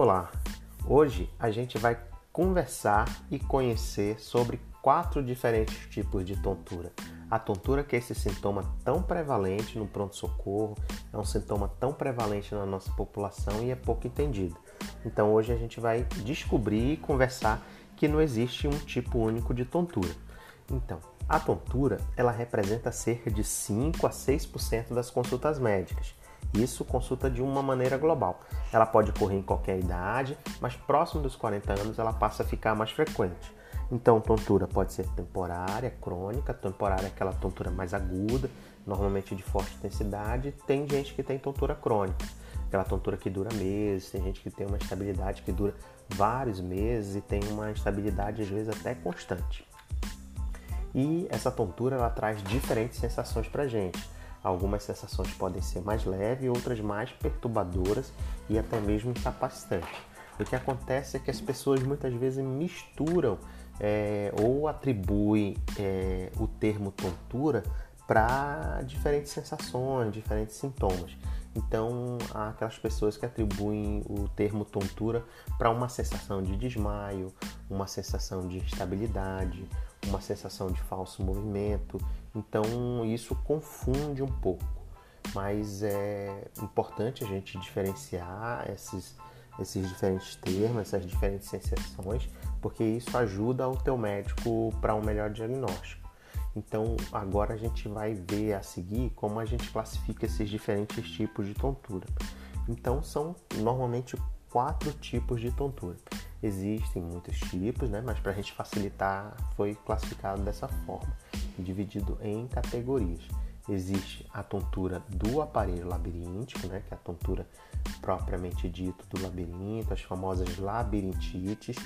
Olá, hoje a gente vai conversar e conhecer sobre quatro diferentes tipos de tontura. A tontura que é esse sintoma tão prevalente no pronto-socorro, é um sintoma tão prevalente na nossa população e é pouco entendido. Então hoje a gente vai descobrir e conversar que não existe um tipo único de tontura. Então, a tontura ela representa cerca de 5 a 6% das consultas médicas. Isso consulta de uma maneira global. Ela pode ocorrer em qualquer idade, mas próximo dos 40 anos ela passa a ficar mais frequente. Então, tontura pode ser temporária, crônica, temporária é aquela tontura mais aguda, normalmente de forte intensidade. Tem gente que tem tontura crônica, aquela tontura que dura meses, tem gente que tem uma estabilidade que dura vários meses e tem uma estabilidade às vezes até constante. E essa tontura ela traz diferentes sensações para gente. Algumas sensações podem ser mais leves, outras mais perturbadoras e até mesmo incapacitantes. O que acontece é que as pessoas muitas vezes misturam é, ou atribuem é, o termo tontura para diferentes sensações, diferentes sintomas. Então, há aquelas pessoas que atribuem o termo tontura para uma sensação de desmaio, uma sensação de instabilidade, uma sensação de falso movimento. Então, isso confunde um pouco. Mas é importante a gente diferenciar esses, esses diferentes termos, essas diferentes sensações, porque isso ajuda o teu médico para um melhor diagnóstico. Então, agora a gente vai ver a seguir como a gente classifica esses diferentes tipos de tontura. Então, são normalmente quatro tipos de tontura. Existem muitos tipos, né? mas para a gente facilitar, foi classificado dessa forma, dividido em categorias. Existe a tontura do aparelho labiríntico, né? que é a tontura propriamente dito do labirinto, as famosas labirintites.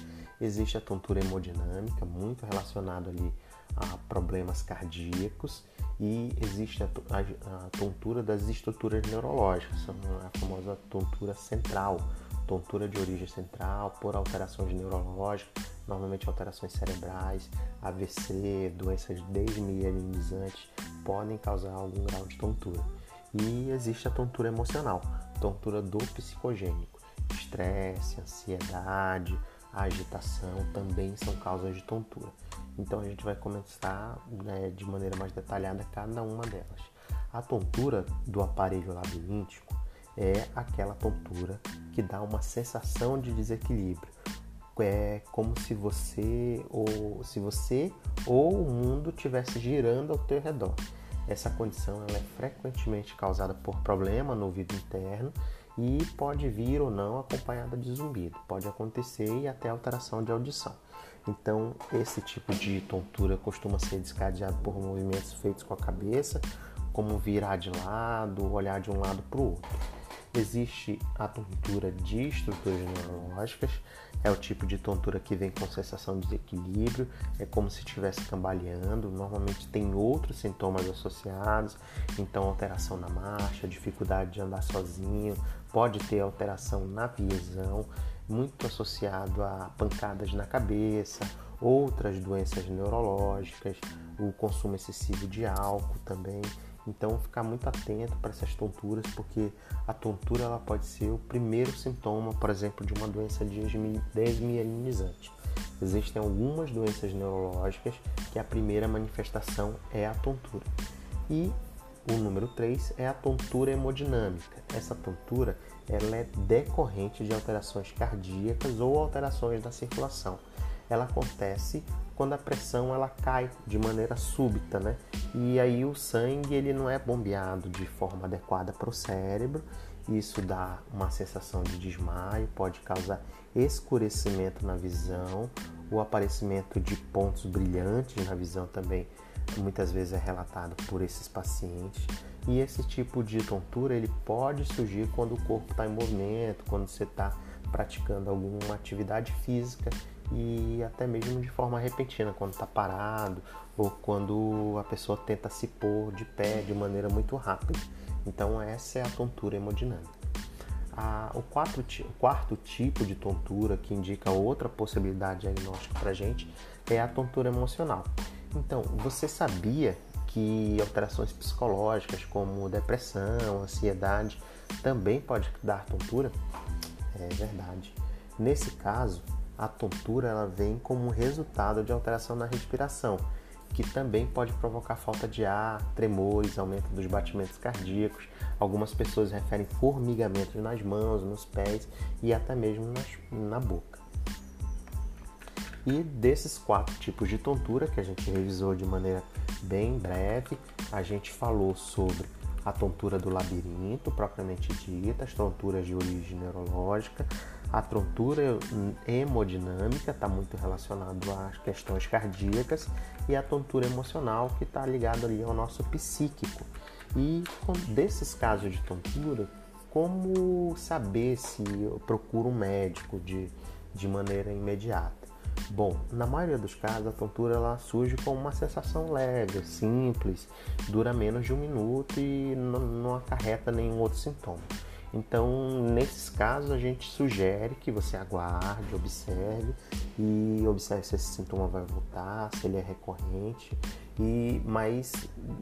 Existe a tontura hemodinâmica, muito relacionado ali a problemas cardíacos e existe a, a, a tontura das estruturas neurológicas, a famosa tontura central, tontura de origem central por alterações neurológicas, normalmente alterações cerebrais, AVC, doenças desmielinizantes podem causar algum grau de tontura. E existe a tontura emocional, tontura do psicogênico, estresse, ansiedade, agitação também são causas de tontura. Então a gente vai começar né, de maneira mais detalhada cada uma delas. A tontura do aparelho labiríntico é aquela tontura que dá uma sensação de desequilíbrio. É como se você ou se você ou o mundo estivesse girando ao teu redor. Essa condição é frequentemente causada por problema no ouvido interno e pode vir ou não acompanhada de zumbido. Pode acontecer e até alteração de audição. Então, esse tipo de tontura costuma ser descadeado por movimentos feitos com a cabeça, como virar de lado, olhar de um lado para o outro. Existe a tontura de estruturas neurológicas, é o tipo de tontura que vem com sensação de desequilíbrio, é como se estivesse cambaleando. Normalmente tem outros sintomas associados, então alteração na marcha, dificuldade de andar sozinho, pode ter alteração na visão, muito associado a pancadas na cabeça, outras doenças neurológicas, o consumo excessivo de álcool também. Então, ficar muito atento para essas tonturas, porque a tontura ela pode ser o primeiro sintoma, por exemplo, de uma doença desmielinizante. Existem algumas doenças neurológicas que a primeira manifestação é a tontura. E o número 3 é a tontura hemodinâmica. Essa tontura ela é decorrente de alterações cardíacas ou alterações da circulação. Ela acontece quando a pressão ela cai de maneira súbita, né? E aí o sangue ele não é bombeado de forma adequada para o cérebro. Isso dá uma sensação de desmaio, pode causar escurecimento na visão, o aparecimento de pontos brilhantes na visão também muitas vezes é relatado por esses pacientes. E esse tipo de tontura ele pode surgir quando o corpo está em movimento, quando você está praticando alguma atividade física e até mesmo de forma repentina, quando está parado ou quando a pessoa tenta se pôr de pé de maneira muito rápida. Então essa é a tontura hemodinâmica. o, quarto, o quarto tipo de tontura que indica outra possibilidade diagnóstica para a gente é a tontura emocional. Então, você sabia que alterações psicológicas como depressão, ansiedade também pode dar tontura? É verdade. Nesse caso, a tontura ela vem como resultado de alteração na respiração, que também pode provocar falta de ar, tremores, aumento dos batimentos cardíacos. Algumas pessoas referem formigamentos nas mãos, nos pés e até mesmo nas, na boca. E desses quatro tipos de tontura que a gente revisou de maneira bem breve, a gente falou sobre a tontura do labirinto, propriamente dita, as tonturas de origem neurológica, a tontura hemodinâmica está muito relacionado às questões cardíacas e a tontura emocional que está ligado ali ao nosso psíquico. E desses casos de tontura, como saber se eu procuro um médico de, de maneira imediata? Bom, na maioria dos casos a tontura ela surge com uma sensação leve, simples, dura menos de um minuto e não acarreta nenhum outro sintoma. Então, nesses casos, a gente sugere que você aguarde, observe e observe se esse sintoma vai voltar, se ele é recorrente. E mas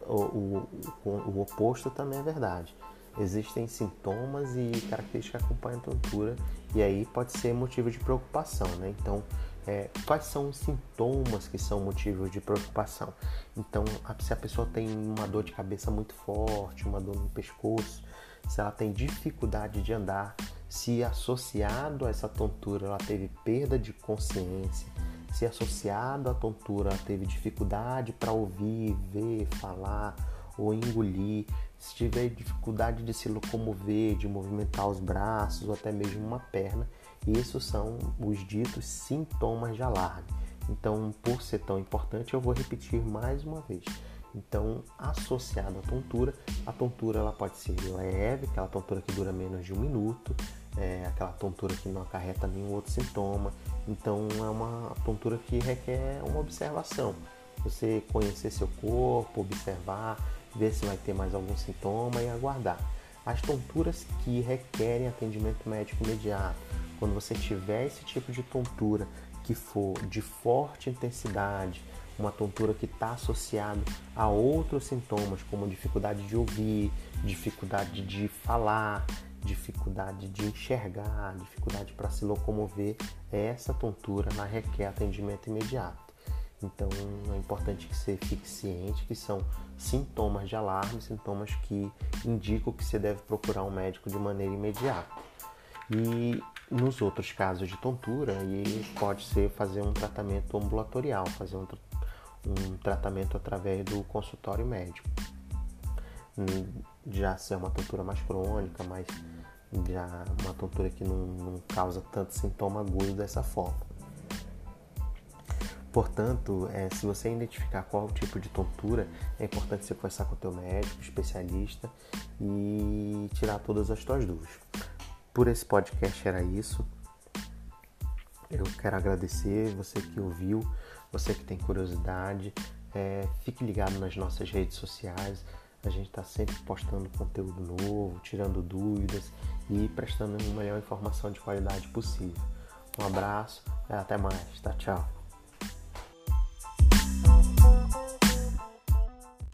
o, o, o oposto também é verdade. Existem sintomas e características que acompanham a tontura e aí pode ser motivo de preocupação, né? Então, é, quais são os sintomas que são motivos de preocupação? Então, se a pessoa tem uma dor de cabeça muito forte, uma dor no pescoço, se ela tem dificuldade de andar, se associado a essa tontura ela teve perda de consciência, se associado à tontura ela teve dificuldade para ouvir, ver, falar ou engolir, se tiver dificuldade de se locomover, de movimentar os braços ou até mesmo uma perna, isso são os ditos sintomas de alarme. Então, por ser tão importante, eu vou repetir mais uma vez. Então, associado à tontura, a tontura ela pode ser leve, aquela tontura que dura menos de um minuto, é aquela tontura que não acarreta nenhum outro sintoma. Então, é uma tontura que requer uma observação. Você conhecer seu corpo, observar, ver se vai ter mais algum sintoma e aguardar. As tonturas que requerem atendimento médico imediato, quando você tiver esse tipo de tontura que for de forte intensidade, uma tontura que está associada a outros sintomas, como dificuldade de ouvir, dificuldade de falar, dificuldade de enxergar, dificuldade para se locomover, essa tontura ela requer atendimento imediato. Então é importante que você fique ciente que são sintomas de alarme, sintomas que indicam que você deve procurar um médico de maneira imediata. E nos outros casos de tontura, aí pode ser fazer um tratamento ambulatorial, fazer um um tratamento através do consultório médico. Hum, já se é uma tontura mais crônica, mas já uma tontura que não, não causa tanto sintoma agudo dessa forma. Portanto, é, se você identificar qual tipo de tontura, é importante você conversar com o teu médico, especialista e tirar todas as suas dúvidas. Por esse podcast era isso. Eu quero agradecer você que ouviu. Você que tem curiosidade, é, fique ligado nas nossas redes sociais. A gente está sempre postando conteúdo novo, tirando dúvidas e prestando a melhor informação de qualidade possível. Um abraço e até mais. Tá, tchau.